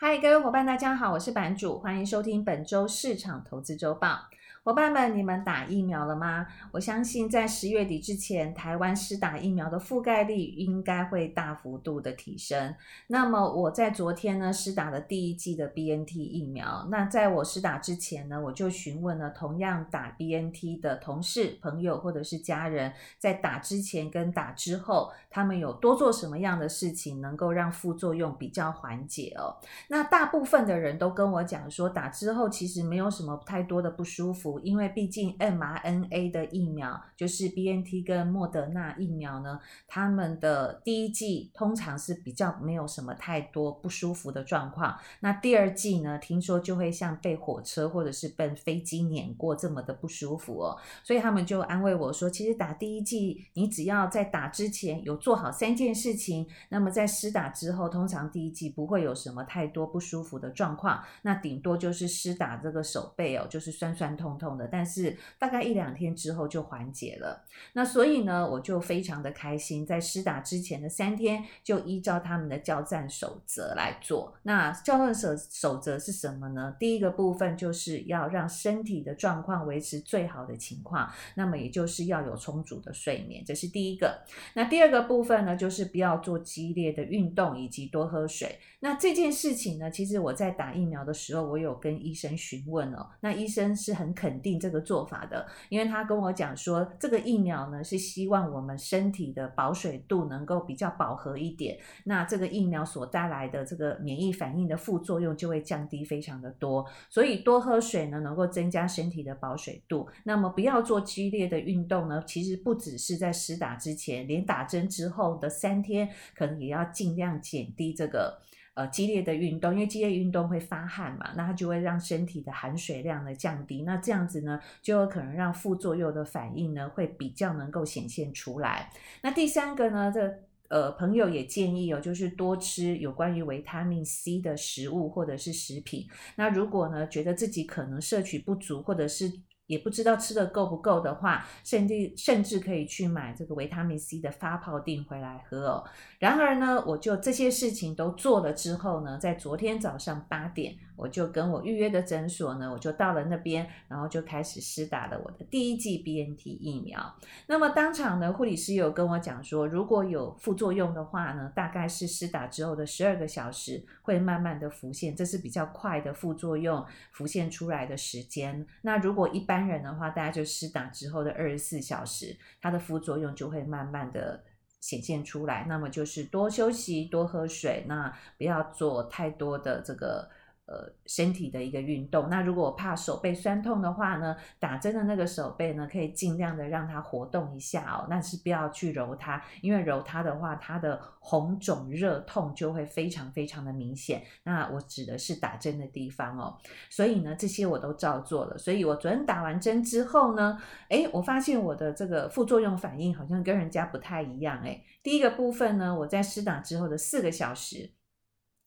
嗨，各位伙伴，大家好，我是版主，欢迎收听本周市场投资周报。伙伴们，你们打疫苗了吗？我相信在十月底之前，台湾施打疫苗的覆盖率应该会大幅度的提升。那么我在昨天呢，施打了第一剂的 BNT 疫苗。那在我施打之前呢，我就询问了同样打 BNT 的同事、朋友或者是家人，在打之前跟打之后，他们有多做什么样的事情，能够让副作用比较缓解哦。那大部分的人都跟我讲说，打之后其实没有什么太多的不舒服。因为毕竟 mRNA 的疫苗就是 BNT 跟莫德纳疫苗呢，他们的第一剂通常是比较没有什么太多不舒服的状况。那第二剂呢，听说就会像被火车或者是被飞机碾过这么的不舒服哦。所以他们就安慰我说，其实打第一剂，你只要在打之前有做好三件事情，那么在施打之后，通常第一剂不会有什么太多不舒服的状况。那顶多就是施打这个手背哦，就是酸酸痛痛。的但是大概一两天之后就缓解了。那所以呢，我就非常的开心，在施打之前的三天就依照他们的交战守则来做。那交战守守则是什么呢？第一个部分就是要让身体的状况维持最好的情况，那么也就是要有充足的睡眠，这是第一个。那第二个部分呢，就是不要做激烈的运动以及多喝水。那这件事情呢，其实我在打疫苗的时候，我有跟医生询问哦，那医生是很肯肯。定这个做法的，因为他跟我讲说，这个疫苗呢是希望我们身体的保水度能够比较饱和一点，那这个疫苗所带来的这个免疫反应的副作用就会降低非常的多，所以多喝水呢能够增加身体的保水度，那么不要做激烈的运动呢，其实不只是在施打之前，连打针之后的三天，可能也要尽量减低这个。呃，激烈的运动，因为激烈运动会发汗嘛，那它就会让身体的含水量呢降低，那这样子呢，就有可能让副作用的反应呢会比较能够显现出来。那第三个呢，这呃朋友也建议哦，就是多吃有关于维他命 C 的食物或者是食品。那如果呢觉得自己可能摄取不足，或者是也不知道吃的够不够的话，甚至甚至可以去买这个维他命 C 的发泡錠回来喝哦。然而呢，我就这些事情都做了之后呢，在昨天早上八点，我就跟我预约的诊所呢，我就到了那边，然后就开始施打了我的第一剂 BNT 疫苗。那么当场呢，护理师有跟我讲说，如果有副作用的话呢，大概是施打之后的十二个小时会慢慢的浮现，这是比较快的副作用浮现出来的时间。那如果一般单人的话，大家就施打之后的二十四小时，它的副作用就会慢慢的显现出来。那么就是多休息，多喝水，那不要做太多的这个。呃，身体的一个运动。那如果我怕手背酸痛的话呢，打针的那个手背呢，可以尽量的让它活动一下哦。但是不要去揉它，因为揉它的话，它的红肿热痛就会非常非常的明显。那我指的是打针的地方哦。所以呢，这些我都照做了。所以我昨天打完针之后呢，诶，我发现我的这个副作用反应好像跟人家不太一样。诶，第一个部分呢，我在施打之后的四个小时。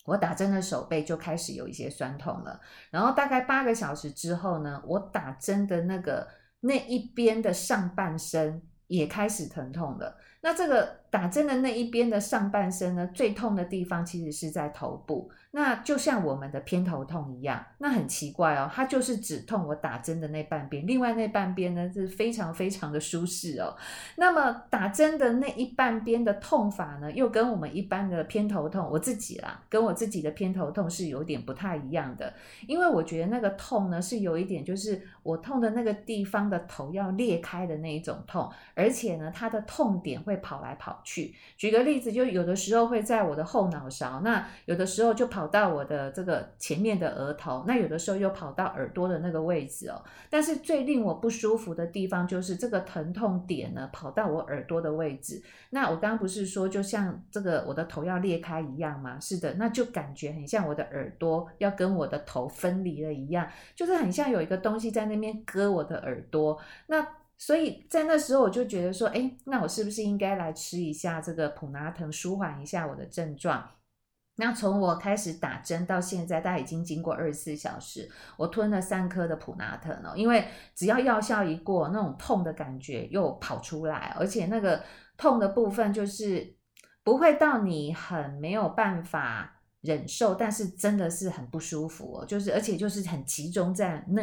我打针的手背就开始有一些酸痛了，然后大概八个小时之后呢，我打针的那个那一边的上半身也开始疼痛了。那这个打针的那一边的上半身呢，最痛的地方其实是在头部，那就像我们的偏头痛一样。那很奇怪哦，它就是只痛我打针的那半边，另外那半边呢是非常非常的舒适哦。那么打针的那一半边的痛法呢，又跟我们一般的偏头痛，我自己啦，跟我自己的偏头痛是有点不太一样的。因为我觉得那个痛呢，是有一点就是我痛的那个地方的头要裂开的那一种痛，而且呢，它的痛点会跑来跑去。举个例子，就有的时候会在我的后脑勺，那有的时候就跑到我的这个前面的额头，那有的时候又跑到耳朵的那个位置哦。但是最令我不舒服的地方就是这个疼痛点呢，跑到我耳朵的位置。那我刚刚不是说就像这个我的头要裂开一样吗？是的，那就感觉很像我的耳朵要跟我的头分离了一样，就是很像有一个东西在那边割我的耳朵。那所以在那时候我就觉得说，诶，那我是不是应该来吃一下这个普拿疼，舒缓一下我的症状？那从我开始打针到现在，大概已经经过二十四小时，我吞了三颗的普拿疼哦。因为只要药效一过，那种痛的感觉又跑出来，而且那个痛的部分就是不会到你很没有办法。忍受，但是真的是很不舒服哦，就是而且就是很集中在那。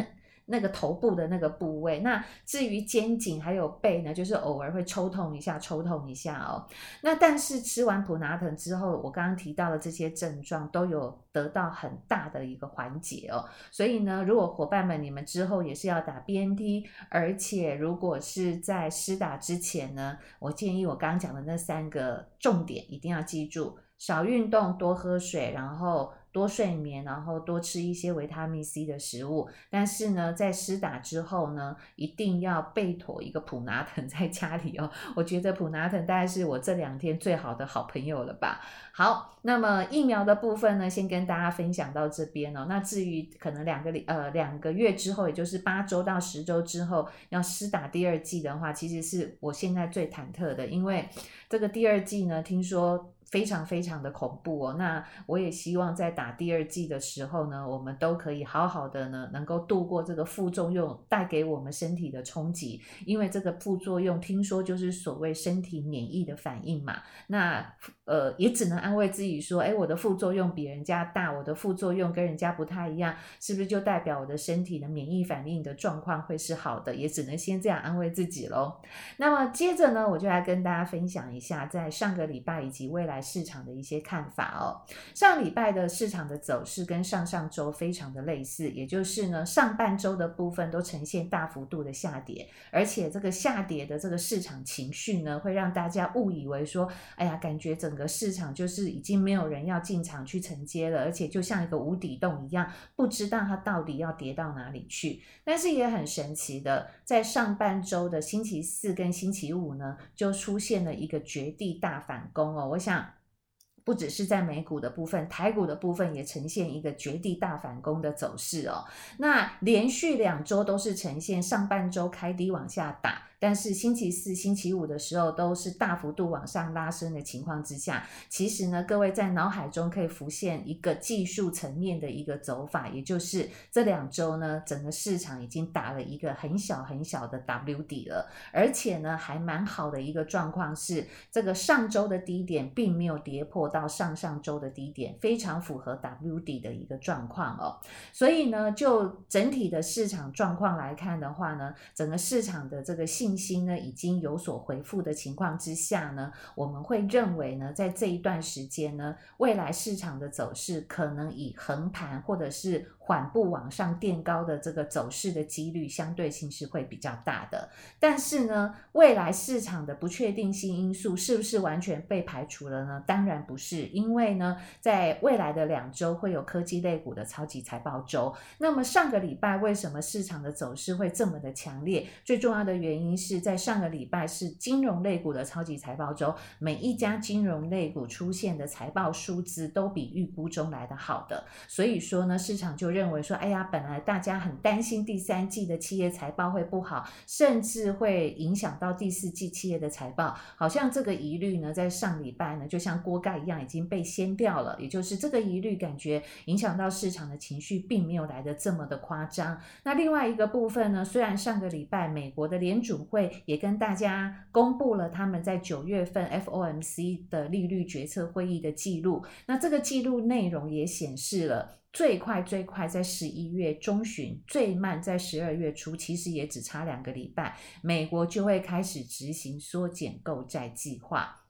那个头部的那个部位，那至于肩颈还有背呢，就是偶尔会抽痛一下，抽痛一下哦。那但是吃完普拿疼之后，我刚刚提到的这些症状都有得到很大的一个缓解哦。所以呢，如果伙伴们你们之后也是要打 BNT，而且如果是在施打之前呢，我建议我刚刚讲的那三个重点一定要记住：少运动，多喝水，然后。多睡眠，然后多吃一些维他命 C 的食物。但是呢，在施打之后呢，一定要备妥一个普拿疼 在家里哦。我觉得普拿疼大概是我这两天最好的好朋友了吧。好，那么疫苗的部分呢，先跟大家分享到这边哦。那至于可能两个呃两个月之后，也就是八周到十周之后要施打第二剂的话，其实是我现在最忐忑的，因为这个第二剂呢，听说。非常非常的恐怖哦，那我也希望在打第二剂的时候呢，我们都可以好好的呢，能够度过这个副作用带给我们身体的冲击，因为这个副作用听说就是所谓身体免疫的反应嘛，那呃也只能安慰自己说，哎，我的副作用比人家大，我的副作用跟人家不太一样，是不是就代表我的身体的免疫反应的状况会是好的？也只能先这样安慰自己喽。那么接着呢，我就来跟大家分享一下，在上个礼拜以及未来。市场的一些看法哦，上礼拜的市场的走势跟上上周非常的类似，也就是呢，上半周的部分都呈现大幅度的下跌，而且这个下跌的这个市场情绪呢，会让大家误以为说，哎呀，感觉整个市场就是已经没有人要进场去承接了，而且就像一个无底洞一样，不知道它到底要跌到哪里去。但是也很神奇的，在上半周的星期四跟星期五呢，就出现了一个绝地大反攻哦，我想。不只是在美股的部分，台股的部分也呈现一个绝地大反攻的走势哦。那连续两周都是呈现上半周开低往下打。但是星期四、星期五的时候都是大幅度往上拉升的情况之下，其实呢，各位在脑海中可以浮现一个技术层面的一个走法，也就是这两周呢，整个市场已经打了一个很小很小的 W 底了，而且呢，还蛮好的一个状况是，这个上周的低点并没有跌破到到上上周的低点，非常符合 W 底的一个状况哦。所以呢，就整体的市场状况来看的话呢，整个市场的这个信心呢已经有所回复的情况之下呢，我们会认为呢，在这一段时间呢，未来市场的走势可能以横盘或者是。缓步往上垫高的这个走势的几率相对性是会比较大的，但是呢，未来市场的不确定性因素是不是完全被排除了呢？当然不是，因为呢，在未来的两周会有科技类股的超级财报周。那么上个礼拜为什么市场的走势会这么的强烈？最重要的原因是在上个礼拜是金融类股的超级财报周，每一家金融类股出现的财报数字都比预估中来的好的，所以说呢，市场就认为说，哎呀，本来大家很担心第三季的企业财报会不好，甚至会影响到第四季企业的财报。好像这个疑虑呢，在上礼拜呢，就像锅盖一样已经被掀掉了。也就是这个疑虑，感觉影响到市场的情绪，并没有来得这么的夸张。那另外一个部分呢，虽然上个礼拜美国的联储会也跟大家公布了他们在九月份 FOMC 的利率决策会议的记录，那这个记录内容也显示了。最快最快在十一月中旬，最慢在十二月初，其实也只差两个礼拜，美国就会开始执行缩减购债计划。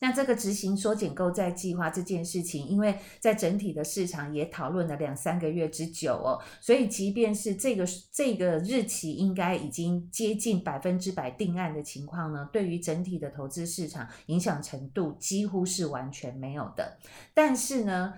那这个执行缩减购债计划这件事情，因为在整体的市场也讨论了两三个月之久哦，所以即便是这个这个日期应该已经接近百分之百定案的情况呢，对于整体的投资市场影响程度几乎是完全没有的。但是呢，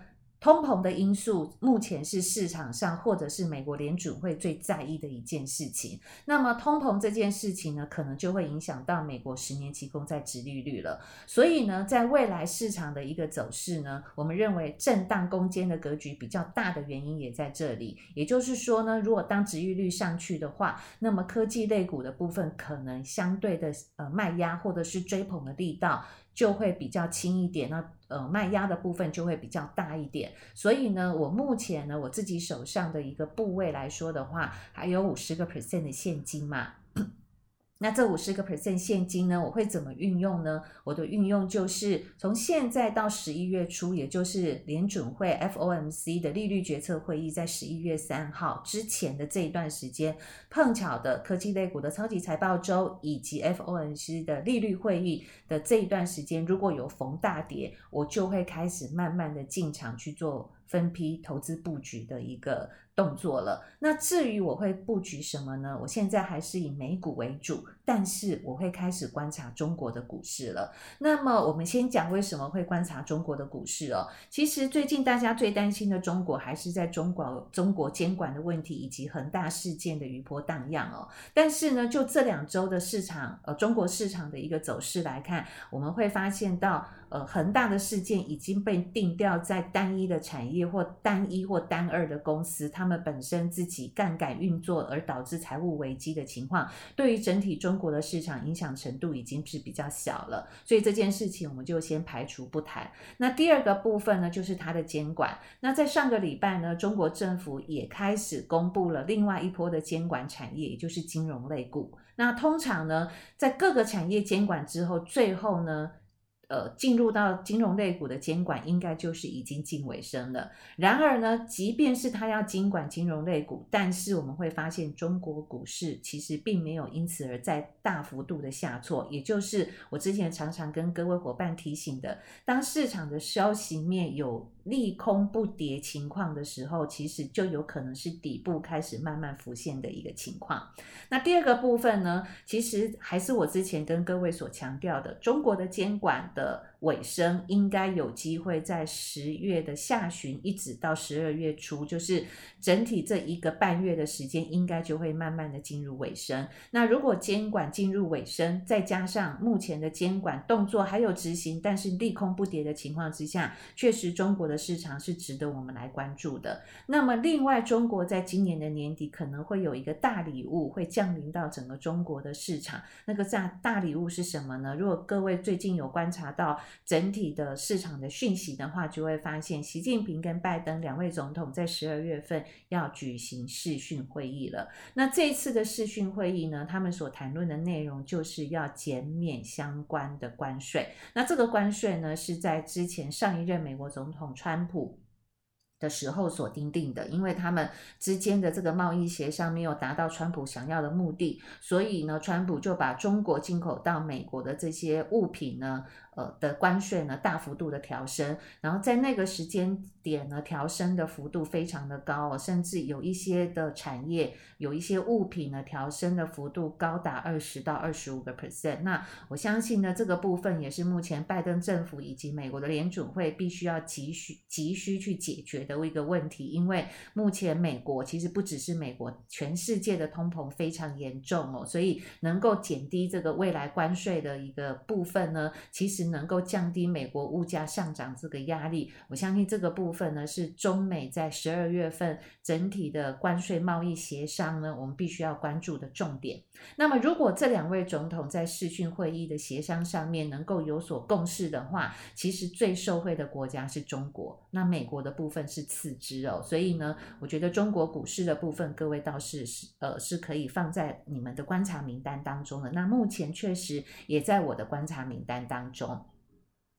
通膨的因素目前是市场上或者是美国联准会最在意的一件事情。那么通膨这件事情呢，可能就会影响到美国十年期公债殖利率了。所以呢，在未来市场的一个走势呢，我们认为震荡攻坚的格局比较大的原因也在这里。也就是说呢，如果当殖利率上去的话，那么科技类股的部分可能相对的呃卖压或者是追捧的力道。就会比较轻一点，那呃卖压的部分就会比较大一点。所以呢，我目前呢，我自己手上的一个部位来说的话，还有五十个 percent 的现金嘛。那这五十个 percent 现金呢，我会怎么运用呢？我的运用就是从现在到十一月初，也就是联准会 FOMC 的利率决策会议在十一月三号之前的这一段时间，碰巧的科技类股的超级财报周以及 FOMC 的利率会议的这一段时间，如果有逢大跌，我就会开始慢慢的进场去做分批投资布局的一个动作了。那至于我会布局什么呢？我现在还是以美股为主，但是我会开始观察中国的股市了。那么我们先讲为什么会观察中国的股市哦。其实最近大家最担心的中国还是在中国中国监管的问题以及恒大事件的余波荡漾哦。但是呢，就这两周的市场呃中国市场的一个走势来看，我们会发现到。呃，恒大的事件已经被定调在单一的产业或单一或单二的公司，他们本身自己杠杆运作而导致财务危机的情况，对于整体中国的市场影响程度已经是比较小了，所以这件事情我们就先排除不谈。那第二个部分呢，就是它的监管。那在上个礼拜呢，中国政府也开始公布了另外一波的监管产业，也就是金融类股。那通常呢，在各个产业监管之后，最后呢。呃，进入到金融类股的监管，应该就是已经近尾声了。然而呢，即便是他要监管金融类股，但是我们会发现，中国股市其实并没有因此而在大幅度的下挫。也就是我之前常常跟各位伙伴提醒的，当市场的消息面有利空不跌情况的时候，其实就有可能是底部开始慢慢浮现的一个情况。那第二个部分呢，其实还是我之前跟各位所强调的，中国的监管的尾声应该有机会在十月的下旬一直到十二月初，就是整体这一个半月的时间，应该就会慢慢的进入尾声。那如果监管进入尾声，再加上目前的监管动作还有执行，但是利空不跌的情况之下，确实中国的市场是值得我们来关注的。那么另外，中国在今年的年底可能会有一个大礼物会降临到整个中国的市场，那个大大礼物是什么呢？如果各位最近有观察到。整体的市场的讯息的话，就会发现习近平跟拜登两位总统在十二月份要举行视讯会议了。那这一次的视讯会议呢，他们所谈论的内容就是要减免相关的关税。那这个关税呢，是在之前上一任美国总统川普的时候所订定的，因为他们之间的这个贸易协商没有达到川普想要的目的，所以呢，川普就把中国进口到美国的这些物品呢。呃的关税呢，大幅度的调升，然后在那个时间点呢，调升的幅度非常的高哦，甚至有一些的产业，有一些物品呢，调升的幅度高达二十到二十五个 percent。那我相信呢，这个部分也是目前拜登政府以及美国的联准会必须要急需急需去解决的一个问题，因为目前美国其实不只是美国，全世界的通膨非常严重哦，所以能够减低这个未来关税的一个部分呢，其实能够降低美国物价上涨这个压力，我相信这个部分呢，是中美在十二月份整体的关税贸易协商呢，我们必须要关注的重点。那么，如果这两位总统在视讯会议的协商上面能够有所共识的话，其实最受惠的国家是中国，那美国的部分是次之哦。所以呢，我觉得中国股市的部分，各位倒是是呃是可以放在你们的观察名单当中的。那目前确实也在我的观察名单当中。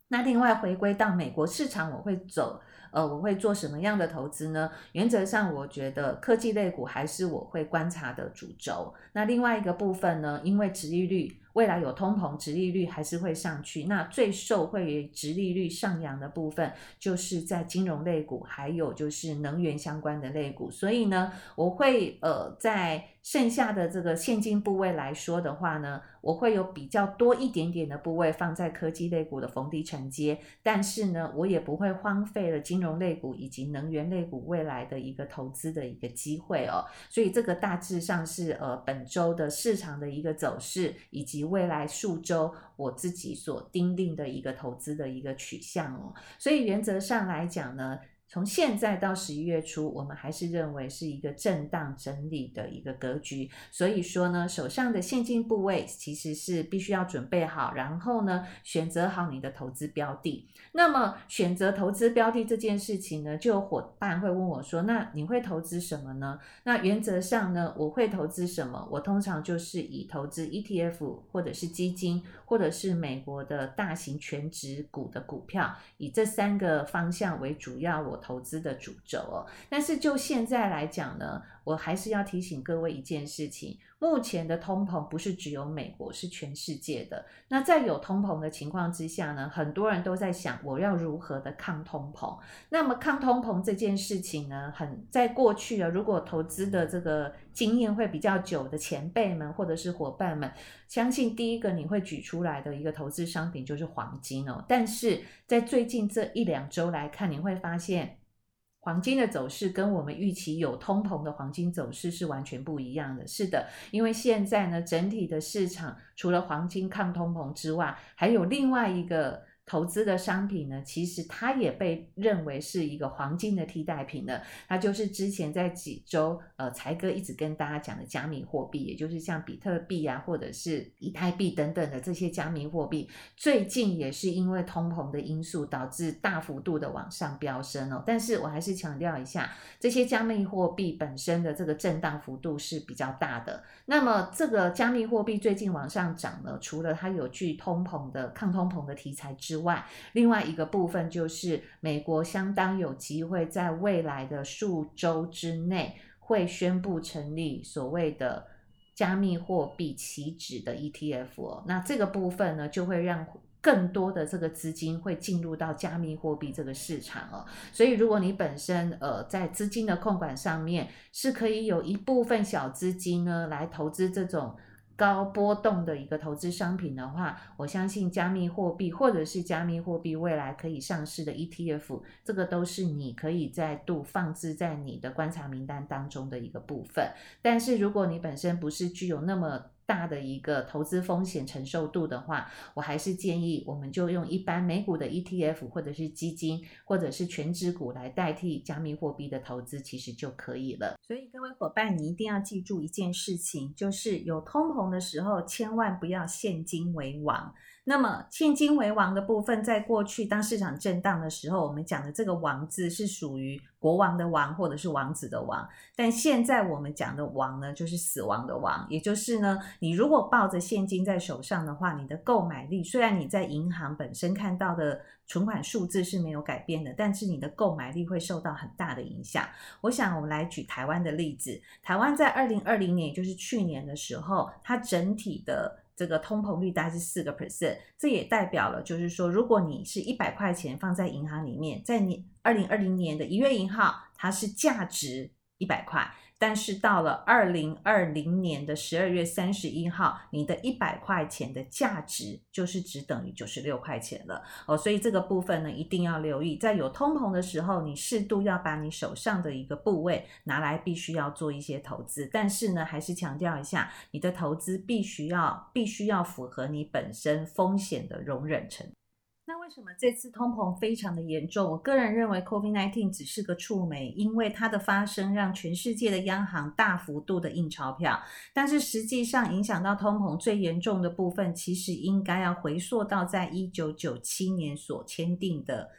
那另外回归到美国市场，我会走，呃，我会做什么样的投资呢？原则上，我觉得科技类股还是我会观察的主轴。那另外一个部分呢，因为殖利率。未来有通膨，殖利率还是会上去。那最受惠于殖利率上扬的部分，就是在金融类股，还有就是能源相关的类股。所以呢，我会呃在剩下的这个现金部位来说的话呢，我会有比较多一点点的部位放在科技类股的逢低承接。但是呢，我也不会荒废了金融类股以及能源类股未来的一个投资的一个机会哦。所以这个大致上是呃本周的市场的一个走势以及。未来数周，我自己所订定的一个投资的一个取向哦，所以原则上来讲呢，从现在到十一月初，我们还是认为是一个震荡整理的一个格局。所以说呢，手上的现金部位其实是必须要准备好，然后呢，选择好你的投资标的。那么选择投资标的这件事情呢，就有伙伴会问我说：“那你会投资什么呢？”那原则上呢，我会投资什么？我通常就是以投资 ETF 或者是基金，或者是美国的大型全值股的股票，以这三个方向为主要我投资的主轴哦。但是就现在来讲呢，我还是要提醒各位一件事情。目前的通膨不是只有美国，是全世界的。那在有通膨的情况之下呢，很多人都在想，我要如何的抗通膨？那么抗通膨这件事情呢，很在过去啊，如果投资的这个经验会比较久的前辈们或者是伙伴们，相信第一个你会举出来的一个投资商品就是黄金哦。但是在最近这一两周来看，你会发现。黄金的走势跟我们预期有通膨的黄金走势是完全不一样的。是的，因为现在呢，整体的市场除了黄金抗通膨之外，还有另外一个。投资的商品呢，其实它也被认为是一个黄金的替代品了。它就是之前在几周，呃，财哥一直跟大家讲的加密货币，也就是像比特币啊，或者是以太币等等的这些加密货币，最近也是因为通膨的因素导致大幅度的往上飙升哦。但是我还是强调一下，这些加密货币本身的这个震荡幅度是比较大的。那么这个加密货币最近往上涨呢，除了它有具通膨的抗通膨的题材之外，之外，另外一个部分就是美国相当有机会在未来的数周之内会宣布成立所谓的加密货币期指的 ETF 哦。那这个部分呢，就会让更多的这个资金会进入到加密货币这个市场哦。所以，如果你本身呃在资金的控管上面是可以有一部分小资金呢来投资这种。高波动的一个投资商品的话，我相信加密货币或者是加密货币未来可以上市的 ETF，这个都是你可以再度放置在你的观察名单当中的一个部分。但是如果你本身不是具有那么大的一个投资风险承受度的话，我还是建议我们就用一般美股的 ETF 或者是基金或者是全值股来代替加密货币的投资，其实就可以了。所以各位伙伴，你一定要记住一件事情，就是有通膨的时候，千万不要现金为王。那么现金为王的部分，在过去当市场震荡的时候，我们讲的这个“王”字是属于国王的王，或者是王子的王。但现在我们讲的“王”呢，就是死亡的王，也就是呢，你如果抱着现金在手上的话，你的购买力虽然你在银行本身看到的存款数字是没有改变的，但是你的购买力会受到很大的影响。我想我们来举台湾的例子，台湾在二零二零年，也就是去年的时候，它整体的。这个通膨率大概是四个 percent，这也代表了，就是说，如果你是一百块钱放在银行里面，在你二零二零年的一月一号，它是价值一百块。但是到了二零二零年的十二月三十一号，你的一百块钱的价值就是只等于九十六块钱了哦，所以这个部分呢，一定要留意，在有通膨的时候，你适度要把你手上的一个部位拿来，必须要做一些投资。但是呢，还是强调一下，你的投资必须要必须要符合你本身风险的容忍程度。为什么这次通膨非常的严重？我个人认为，COVID-19 只是个触媒，因为它的发生让全世界的央行大幅度的印钞票。但是实际上影响到通膨最严重的部分，其实应该要回溯到在一九九七年所签订的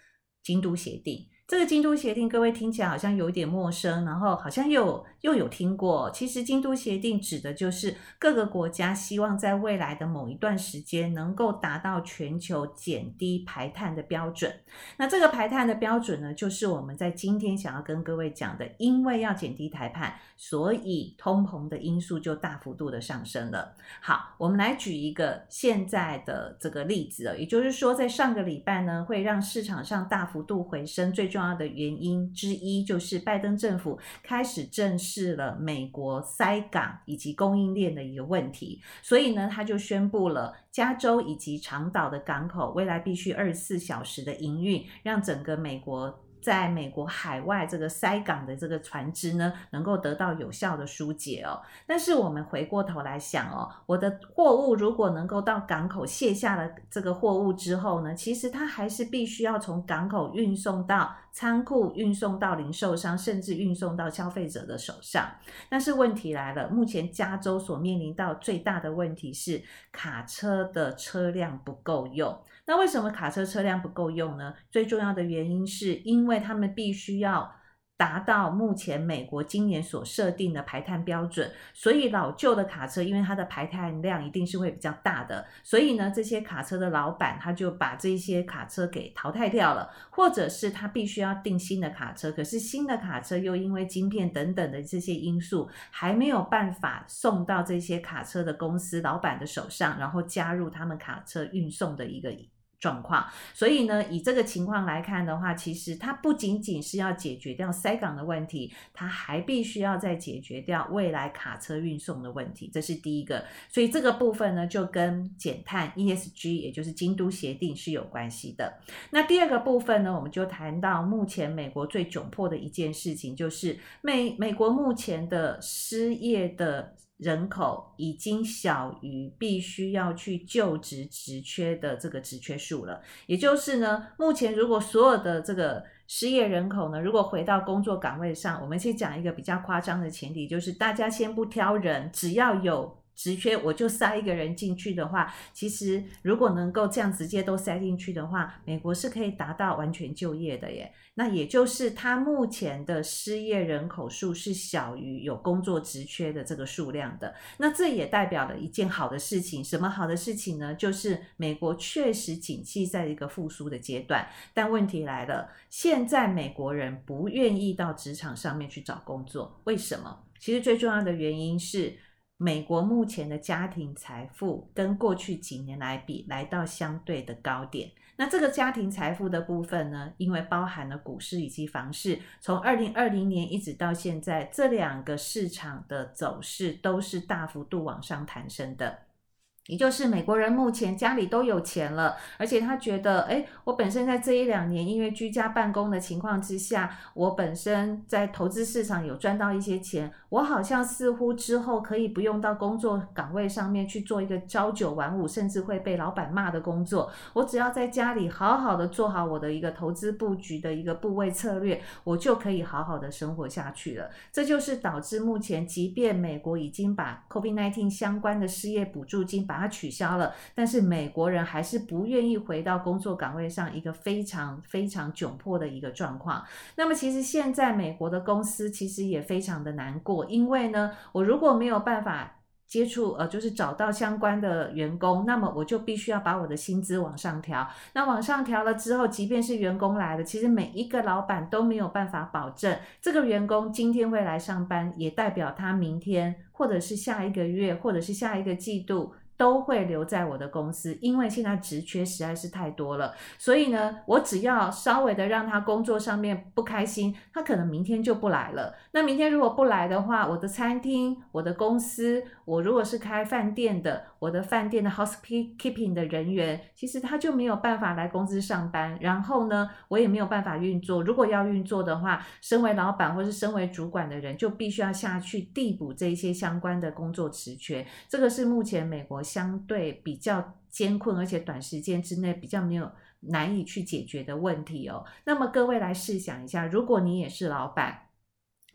京都协定。这个京都协定，各位听起来好像有一点陌生，然后好像又又有听过。其实京都协定指的就是各个国家希望在未来的某一段时间能够达到全球减低排碳的标准。那这个排碳的标准呢，就是我们在今天想要跟各位讲的，因为要减低排碳，所以通膨的因素就大幅度的上升了。好，我们来举一个现在的这个例子，也就是说，在上个礼拜呢，会让市场上大幅度回升，最重。重要的原因之一就是拜登政府开始正视了美国塞港以及供应链的一个问题，所以呢，他就宣布了加州以及长岛的港口未来必须二十四小时的营运，让整个美国在美国海外这个塞港的这个船只呢，能够得到有效的疏解哦。但是我们回过头来想哦，我的货物如果能够到港口卸下了这个货物之后呢，其实它还是必须要从港口运送到仓库，运送到零售商，甚至运送到消费者的手上。但是问题来了，目前加州所面临到最大的问题是卡车的车辆不够用。那为什么卡车车辆不够用呢？最重要的原因是因为他们必须要达到目前美国今年所设定的排碳标准，所以老旧的卡车因为它的排碳量一定是会比较大的，所以呢，这些卡车的老板他就把这些卡车给淘汰掉了，或者是他必须要订新的卡车，可是新的卡车又因为晶片等等的这些因素，还没有办法送到这些卡车的公司老板的手上，然后加入他们卡车运送的一个。状况，所以呢，以这个情况来看的话，其实它不仅仅是要解决掉塞港的问题，它还必须要再解决掉未来卡车运送的问题，这是第一个。所以这个部分呢，就跟减碳 ESG，也就是京都协定是有关系的。那第二个部分呢，我们就谈到目前美国最窘迫的一件事情，就是美美国目前的失业的。人口已经小于必须要去就职职缺的这个职缺数了，也就是呢，目前如果所有的这个失业人口呢，如果回到工作岗位上，我们先讲一个比较夸张的前提，就是大家先不挑人，只要有。职缺我就塞一个人进去的话，其实如果能够这样直接都塞进去的话，美国是可以达到完全就业的耶。那也就是他目前的失业人口数是小于有工作职缺的这个数量的。那这也代表了一件好的事情，什么好的事情呢？就是美国确实景气在一个复苏的阶段。但问题来了，现在美国人不愿意到职场上面去找工作，为什么？其实最重要的原因是。美国目前的家庭财富跟过去几年来比，来到相对的高点。那这个家庭财富的部分呢，因为包含了股市以及房市，从二零二零年一直到现在，这两个市场的走势都是大幅度往上弹升的。也就是美国人目前家里都有钱了，而且他觉得，哎，我本身在这一两年因为居家办公的情况之下，我本身在投资市场有赚到一些钱，我好像似乎之后可以不用到工作岗位上面去做一个朝九晚五，甚至会被老板骂的工作，我只要在家里好好的做好我的一个投资布局的一个部位策略，我就可以好好的生活下去了。这就是导致目前，即便美国已经把 COVID-19 相关的失业补助金把它取消了，但是美国人还是不愿意回到工作岗位上，一个非常非常窘迫的一个状况。那么，其实现在美国的公司其实也非常的难过，因为呢，我如果没有办法。接触呃，就是找到相关的员工，那么我就必须要把我的薪资往上调。那往上调了之后，即便是员工来了，其实每一个老板都没有办法保证这个员工今天会来上班，也代表他明天或者是下一个月或者是下一个季度。都会留在我的公司，因为现在职缺实在是太多了，所以呢，我只要稍微的让他工作上面不开心，他可能明天就不来了。那明天如果不来的话，我的餐厅、我的公司，我如果是开饭店的，我的饭店的 housekeeping 的人员，其实他就没有办法来公司上班，然后呢，我也没有办法运作。如果要运作的话，身为老板或是身为主管的人，就必须要下去递补这一些相关的工作职缺。这个是目前美国。相对比较艰困，而且短时间之内比较没有难以去解决的问题哦。那么各位来试想一下，如果你也是老板。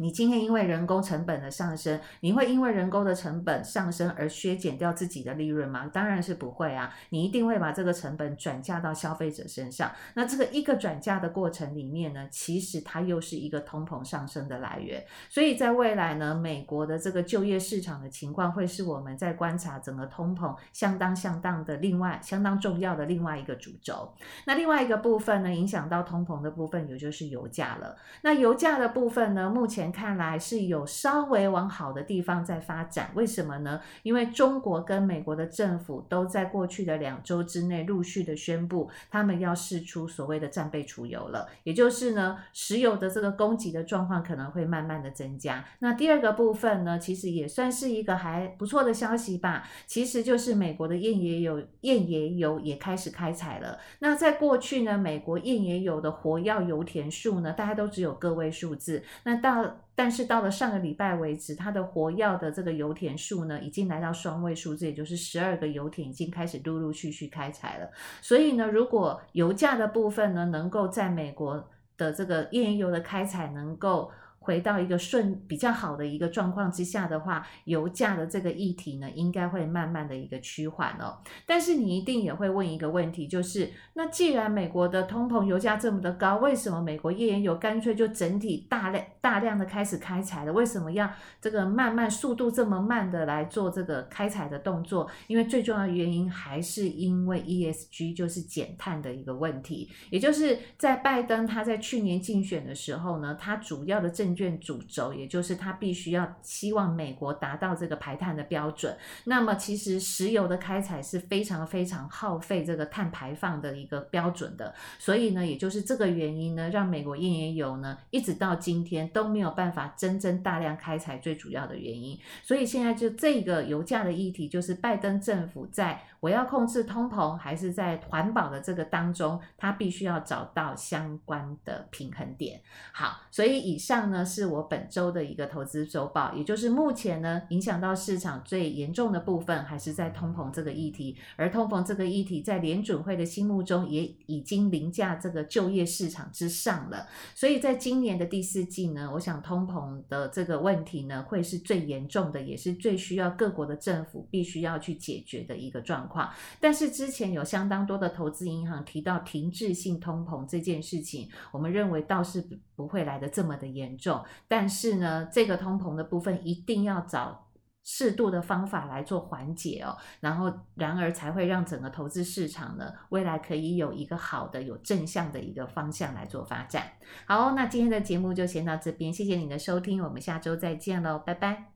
你今天因为人工成本的上升，你会因为人工的成本上升而削减掉自己的利润吗？当然是不会啊，你一定会把这个成本转嫁到消费者身上。那这个一个转嫁的过程里面呢，其实它又是一个通膨上升的来源。所以在未来呢，美国的这个就业市场的情况，会是我们在观察整个通膨相当相当的另外相当重要的另外一个主轴。那另外一个部分呢，影响到通膨的部分，也就是油价了。那油价的部分呢，目前。看来是有稍微往好的地方在发展。为什么呢？因为中国跟美国的政府都在过去的两周之内陆续的宣布，他们要试出所谓的战备储油了，也就是呢，石油的这个供给的状况可能会慢慢的增加。那第二个部分呢，其实也算是一个还不错的消息吧。其实就是美国的页岩油，页岩油也开始开采了。那在过去呢，美国页岩油的活跃油田数呢，大家都只有个位数字。那到但是到了上个礼拜为止，它的活药的这个油田数呢，已经来到双位数这，也就是十二个油田已经开始陆陆续续开采了。所以呢，如果油价的部分呢，能够在美国的这个页岩油的开采能够。回到一个顺比较好的一个状况之下的话，油价的这个议题呢，应该会慢慢的一个趋缓哦。但是你一定也会问一个问题，就是那既然美国的通膨油价这么的高，为什么美国页岩油干脆就整体大量大量的开始开采了？为什么要这个慢慢速度这么慢的来做这个开采的动作？因为最重要的原因还是因为 ESG 就是减碳的一个问题，也就是在拜登他在去年竞选的时候呢，他主要的政券主轴，也就是他必须要希望美国达到这个排碳的标准。那么，其实石油的开采是非常非常耗费这个碳排放的一个标准的。所以呢，也就是这个原因呢，让美国页岩油呢一直到今天都没有办法真正大量开采，最主要的原因。所以现在就这个油价的议题，就是拜登政府在我要控制通膨，还是在环保的这个当中，他必须要找到相关的平衡点。好，所以以上呢。是我本周的一个投资周报，也就是目前呢，影响到市场最严重的部分，还是在通膨这个议题。而通膨这个议题，在联准会的心目中，也已经凌驾这个就业市场之上了。所以在今年的第四季呢，我想通膨的这个问题呢，会是最严重的，也是最需要各国的政府必须要去解决的一个状况。况但是之前有相当多的投资银行提到停滞性通膨这件事情，我们认为倒是不会来的这么的严重。但是呢，这个通膨的部分一定要找适度的方法来做缓解哦，然后然而才会让整个投资市场呢，未来可以有一个好的、有正向的一个方向来做发展。好，那今天的节目就先到这边，谢谢你的收听，我们下周再见喽，拜拜。